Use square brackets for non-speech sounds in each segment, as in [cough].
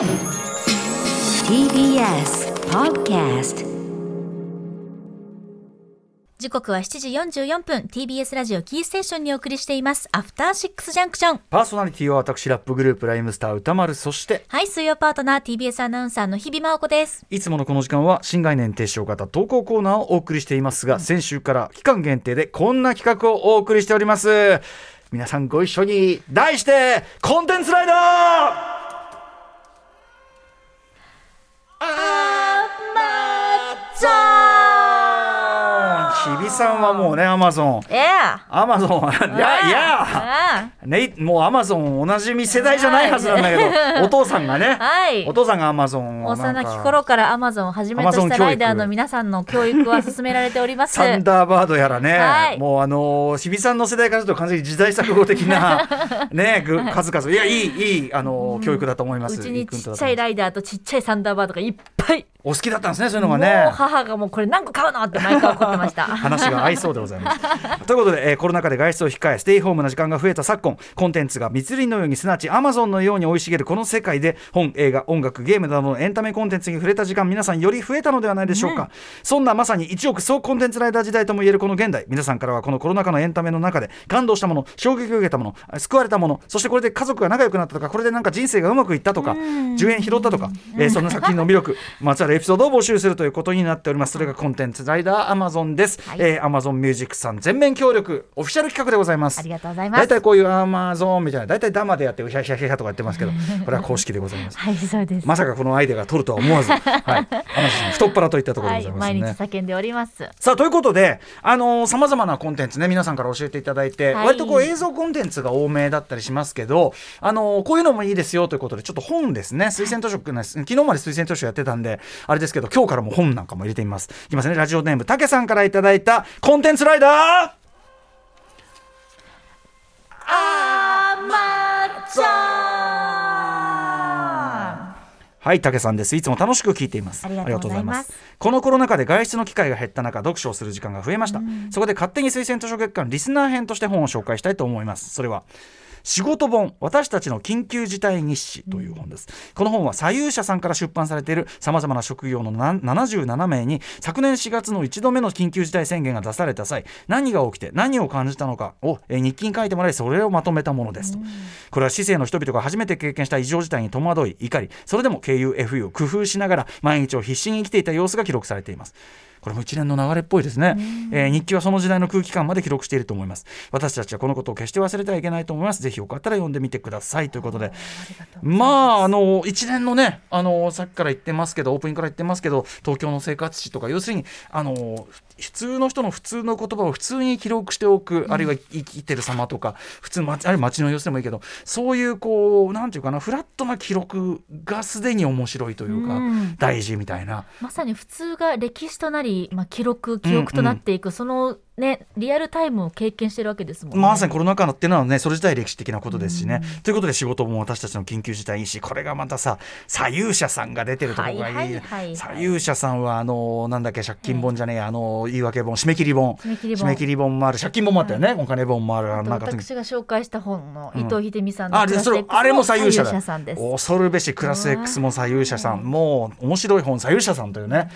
TBS Podcast 時刻は7時44分 TBS ラジオキーステーションにお送りしています。アフターシックスジャンクションパーソナリティは私ラップグループライムスター歌丸そしてはい水曜パートナー TBS アナウンサーの日々真央子です。いつものこの時間は新概念提唱型投稿コーナーをお送りしていますが、先週から期間限定でこんな企画をお送りしております。皆さんご一緒に題してコンテンツライダー of my time. 日比さんはもうねアマゾンええアマゾンいやいや。ね、もうアマゾン同じ世代じゃないはずなんだけど、[laughs] お父さんがね、はい。お父さんがアマゾン幼き頃からアマゾンをはじめとしたライダーの皆さんの教育は進められております。[laughs] サンダーバードやらね、はい。もうあのー日比さんの世代からすると完全に時代錯誤的な [laughs] ねぐ数々。いやいいいいあのー教育だと思います。うちにちっちゃいライダーとちっちゃいサンダーバードがいっぱい。お好きだったんですねそういうのがもねう。母がもうこれ何個買うのって毎回怒ってました。[laughs] 話が合いそうでございます。[laughs] ということで、えーコロナ禍で外出を控えステイホームな時間が増えた昨今コンテンツが密林のようにすなわちアマゾンのように生い茂るこの世界で本映画音楽ゲームなどのエンタメコンテンツに触れた時間皆さんより増えたのではないでしょうか、そんなまさに一億総コンテンツライダー時代ともいえるこの現代皆さんからはこのコロナ禍のエンタメの中で感動したもの衝撃を受けたもの救われたものそしてこれで家族が仲良くなったとかこれでなんか人生がうまくいったとか10円拾ったとか、えーそんな作品の魅力まつわるエピソードを募集するということになっております。それがコンテンツライダーアマゾンです、はい。えー、アマゾンミュージックさん全面協力オフィシャル企画でございます。ありがとうございます。大体こういうアマゾンみたいな大体ダマでやってうひゃひゃひゃとかやってますけど [laughs] これは公式でございます。はいそうです。まさかこのアイデアが取るとは思わず、[laughs] はい、アマゾン太っ腹といったところではいございますね。毎日叫んでおります。さあということでさまざまなコンテンツね皆さんから教えていただいて、はい。割とこう映像コンテンツが多めだったりしますけど、あのーこういうのもいいですよということでちょっと本ですね推薦図書ね昨日まで推薦図書やってたんであれですけど今日からも本なんかも入れてみますいきますねラジオネームたけさんからいただいたコンテンツライダーアマゾはい、竹さんです。いつも楽しく聞いています。ありがとうございますこのコロナ禍で外出の機会が減った中、読書をする時間が増えました。そこで勝手に推薦図書月間リスナー編として本を紹介したいと思います。それは。仕事本私たちの緊急事態日誌という本です、この本は左右者さんから出版されているさまざまな職業のな77名に昨年4月の1度目の緊急事態宣言が出された際何が起きて何を感じたのかをえー日記に書いてもらいそれをまとめたものですと、これは市政の人々が初めて経験した異常事態に戸惑い怒りそれでも KUFU を工夫しながら毎日を必死に生きていた様子が記録されていますこれも一連の流れっぽいですね、えー日記はその時代の空気感まで記録していると思います。私たちはこのことを決して忘れてはいけないと思います。ぜひよかったら読んでみてくださいということで。まああの一連のねあのさっきから言ってますけどオープニングから言ってますけど東京の生活史とか要するにあの普通の人の普通の言葉を普通に記録しておく、あるいは生きてる様とか普通あるの様子でもいいけどそういうこうなんていうかなフラットな記録がすでに面白いというか、うん。大事みたいな。まさに普通が歴史となり、まあ、記録記憶となっていく、そのねリアルタイムを経験してるわけですもんね。まさにコロナ禍っていうのはねそれ自体歴史的なことですしね。ということで仕事も私たちの緊急事態いいしこれがまたさ左右者さんが出てるところがいい,、はいはいはいはい。左右者さんはあのなんだっけ借金本じゃねえやあの言い訳本締め切り本。締め切り本。もある。借金本もあったよね、お金本もあるあなんか私が紹介した本の伊藤秀美さんのあでそれクラス X あれも左右者ださんです。恐るべしクラス X も左右者さん。もう面白い本左右者さんというね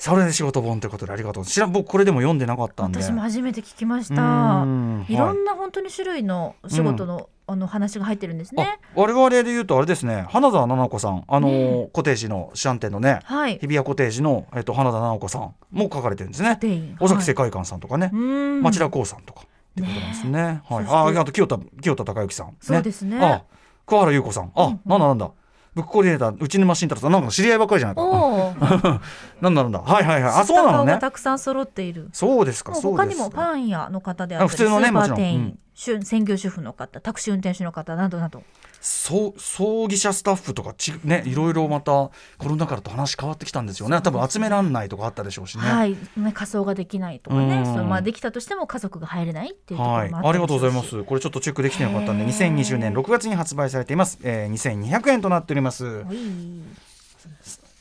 それで仕事本ということでありがとう。知らん僕これでも読んでなかったんで。私も初めて聞きましうた。んい。ろんな本当に種類の仕事の、あの話が入ってるんですね。あ我々で言うとあれですね花田菜々子さんあのーコテージのシャンテンのねはい。日比谷コテージの、えっと、花田菜々子さんも書かれてるんですね。尾崎世界観さんとかね、うん。町田光さんとかってことなんですね。はい。ああと清田清田孝之さん、ね、そうですね。あ桑原優子さん。あ、うん。なんだなんだブックコーディネーター内沼慎太郎さんなんか知り合いばっかりじゃないか。[laughs] なんだなんだ。はいはいはい。あそうなのね。たくさん揃っている。そうですか他にもパン屋の方であったりあ普通のねもちろん。うん。主専業主婦の方タクシー運転手の方などなど。そう葬儀社スタッフとかちねいろいろまたコロナ禍だと話変わってきたんですよね。多分集めらんないとかあったでしょうしね。はい、ね、仮装ができないとかね、うん。そうまあ、できたとしても家族が入れないっていうとこはい、ろもあったありがとうございます。これちょっとチェックできてよかったんで、へー2020年6月に発売されています。えー、2200円となっております。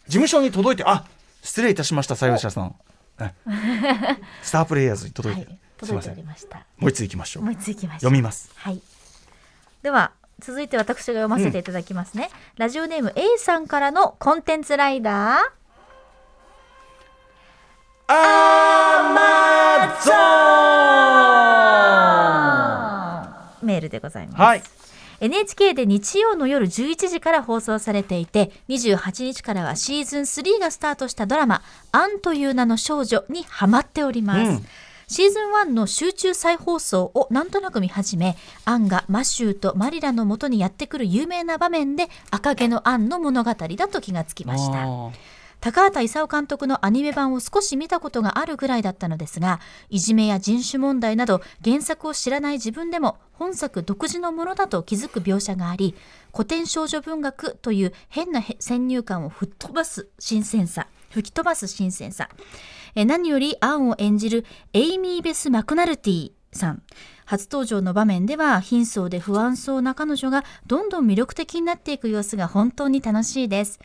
事務所に届いて、あ、失礼いたしました、左右者さん。ねスタープレイヤーズに届いて、はい、届いており。ました。もう一つ行きましょう。思。いつきました読みます。はい。では続いて私が読ませていただきますね、ラジオネーム A さんからのコンテンツライダー。アマゾンメールでございます、はい NHK で日曜の夜11時から放送されていて28日からはシーズン3がスタートしたドラマ「アンという名の少女」にハマっております、うんシーズン1の集中再放送をなんとなく見始めアンがマシューとマリラのもとにやってくる有名な場面で赤毛のアンの物語だと気がつきました。高畑勲監督のアニメ版を少し見たことがあるぐらいだったのですがいじめや人種問題など原作を知らない自分でも本作独自のものだと気づく描写があり古典少女文学という変なへ先入観を吹っ飛ばす新鮮さ吹き飛ばす新鮮さえ何よりアンを演じるエイミー・ベス・マクナルティさん。初登場の場面では貧相で不安そうな彼女がどんどん魅力的になっていく様子が本当に楽しいです。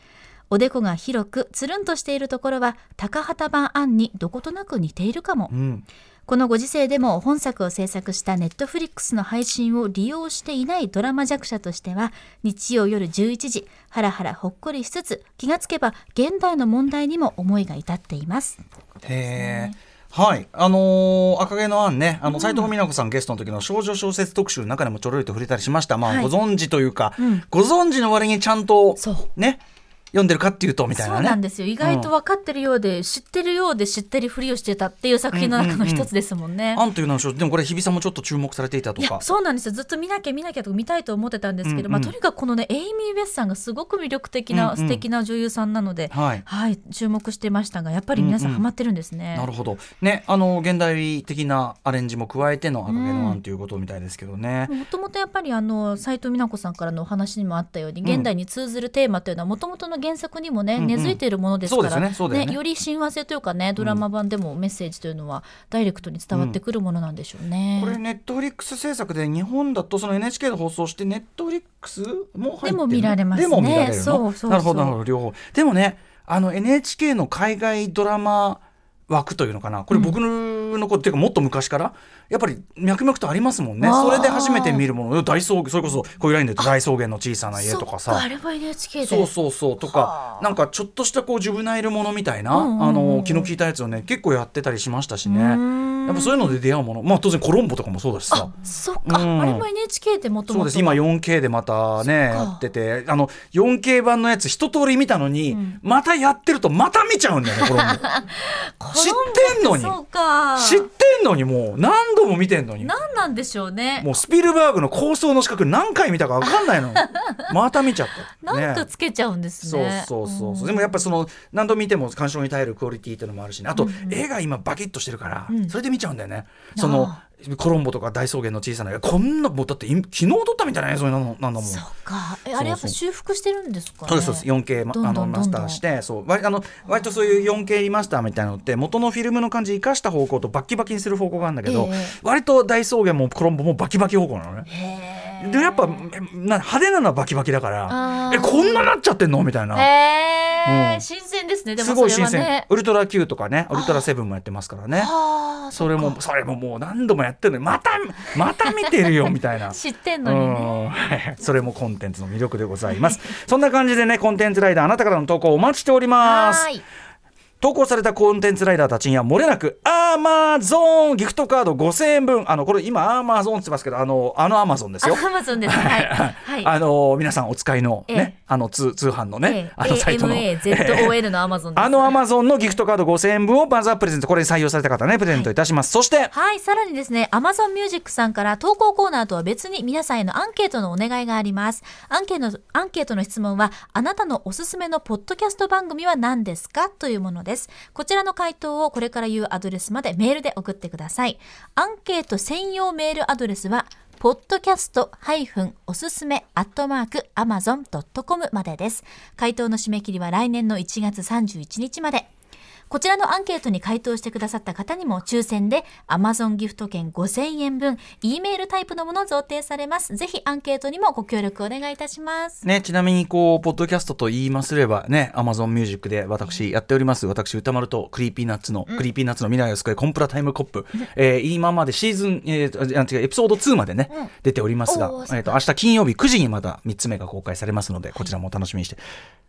おでこが広くつるんとしているところは高畑版アンにどことなく似ているかも。うん。このご時世でも本作を制作したネットフリックスの配信を利用していないドラマ弱者としては日曜夜11時ハラハラほっこりしつつ気がつけば現代の問題にも思いが至っています。へえ。はい、あのー赤毛のアンね、あの斉藤美奈子さんゲストの時の少女小説特集の中でもちょろりと触れたりしました。まあ、はい。ご存知というか、うん。ご存知の割にちゃんとね、読んでるかっていうとみたいそうなね。なんですよ意外と分かってるようで、知ってるようで知ってるふりをしてたっていう作品の中の一つですもんね。アンという名の少女でもこれ日比さんもちょっと注目されていたといやか。そうなんですよずっと見なきゃ見なきゃとか見たいと思ってたんですけど、うんうんまあ、とにかくこのねエイミー・ベスさんがすごく魅力的な、うんうん素敵な女優さんなので、はいはい、注目してましたがやっぱり皆さんうんうんハマってるんですね。なるほど。ね、あの現代的なアレンジも加えての赤毛のアンということみたいですけどね。もともとやっぱりあの斉藤美奈子さんからのお話にもあったようにん現代に通ずるテーマというのはもともとの原作にもね、うんうん。根付いているものですからねそうだよね。より親和性というかねドラマ版でもメッセージというのはダイレクトに伝わってくるものなんでしょうね。これネットフリックス制作で日本だとその NHK で放送してネットフリックスも入ってるでも見られますね。でも見られるの？そうそうそう。なるほどなるほど両方。でもねあの NHK の海外ドラマ枠というのかな？これ僕のこと、っていうかもっと昔からやっぱり脈々とありますもんね。それで初めて見るもの。大草原それこそこういうラインで言うと大草原の小さな家とかさ。そっあれは NHK で。そうそうそうとかはあ。なんかちょっとしたこうジュブナイルものみたいな、うんうんうん。あの気の利いたやつをね結構やってたりしましたしね。やっぱそういうので出会うもの。まあ当然コロンボとかもそうだしさ。あそっか、うん。あれも NHK でもともとそうです。今 4K でまたねやってて。あの 4K 版のやつ一通り見たのに、うん。またやってるとまた見ちゃうんだよねコロンボ。知ってんのに。知ってんのにもう何度も見てんのに。何なんでしょうね。もうスピルバーグの構想の資格何回見たか分かんないの [laughs] また見ちゃった、ね、なんかつけちゃうんですそうねそうそうそう、ん。でもやっぱその何度見ても鑑賞に耐えるクオリティっていうのもあるしね。あと、うんうん。絵が今バキッとしてるから、うん。それで見ちゃうんだよね。そのあコロンボとか大草原の小さな絵こんなもうだってい昨日撮ったみたいな映像なのなんだもん。そっか。あれやっぱ修復してるんですかね？そうですそうです。4K まどんどんあのマスターしてそう。割あの割とそういう 4K リマスターみたいなのって元のフィルムの感じ生かした方向とバッキバキにする方向があるんだけど、ええ。割と大草原もコロンボもバキバキ方向なのね。へーでやっぱえな派手なのはバキバキだからえこんななっちゃってんのみたいな。へーうん。新鮮ですね。でもすごい新鮮、ウルトラ Q とかねウルトラセブンもやってますからね。はあそれもそれももう何度もやってるのにまたまた見てるよみたいな。[laughs] 知ってんのにね。それもコンテンツの魅力でございます。そんな感じでねコンテンツライダーあなたからの投稿お待ちしております投稿されたコンテンツライダーたちには漏れなくアーマゾンギフトカード5000円分。あのこれ今アーマゾンって言ってますけどあのあのアマゾンですよ。アマゾンです。はい。はい。あの皆さんお使いのね、え。あの通通販のね、ええ。あのサイトの。AMAZON のアマゾンあのアマゾンのギフトカード5000円分をまずはプレゼント。これに採用された方ねプレゼントいたします、そして。はい、さらにですね、Amazon Music さんから投稿コーナーとは別に皆さんへのアンケートのお願いがあります。アンケートのアンケートの質問は、あなたのおすすめのポッドキャスト番組は何ですか？というものです。こちらの回答をこれから言うアドレスまでメールで送ってください。アンケート専用メールアドレスは、ポッドキャストおすすめアットマーク amazon.com までです。回答の締め切りは来年の1月31日まで。こちらのアンケートに回答してくださった方にも抽選で Amazon ギフト券5000円分 E メールタイプのもの贈呈されます。ぜひアンケートにもご協力お願いいたします。ね、ちなみにこうポッドキャストと言いますればね Amazon ミュージックで私やっております。私歌丸と Creepy Nuts の、 Creepy Nuts の未来を救いコンプラタイムコップ、[laughs] えー今までシーズン、えー、あ違うエピソード2までね、出ておりますがえー、と明日金曜日9時にまた3つ目が公開されますのでこちらもお楽しみにして。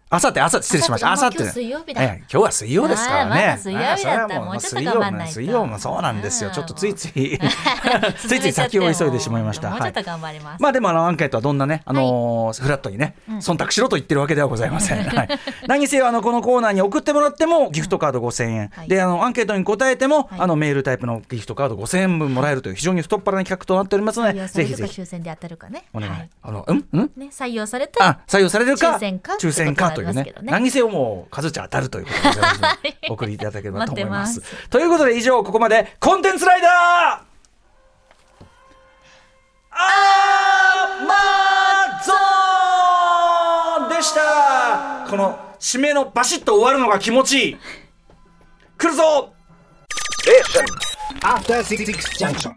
あさって、あさって、失礼しました。あさって。今日水曜日だ。ええ今日は水曜ですからね。まだ水曜日だったええそれはもうちょっと水曜頑張んないと。水曜もそうなんですよ。うん。ちょっとついつい、つ [laughs] いつい先を急いでしまいました。はいもうちょっと頑張ります、まあでもあのアンケートはどんなね、あのーフラットにね、忖度しろと言ってるわけではございません。[laughs] はい、何にせよあのこのコーナーに送ってもらってもギフトカード5000円、はい。であのアンケートに答えても、はい。あのメールタイプのギフトカード5000円分もらえるという非常に太っ腹な企画となっておりますの採で、ぜひぜひ。抽選で当たるかね。お願い。はい。あのうん？うん？ね、採用されたあ採用されるか？抽選か？抽選か？というね。何にせよもう数値当たるということで [laughs] 送りいただければと思います。ということで以上ここまでコンテンツライダーアマゾンでした。この締めのバシッと終わるのが気持ちいい。来るぞ！After Six Junction.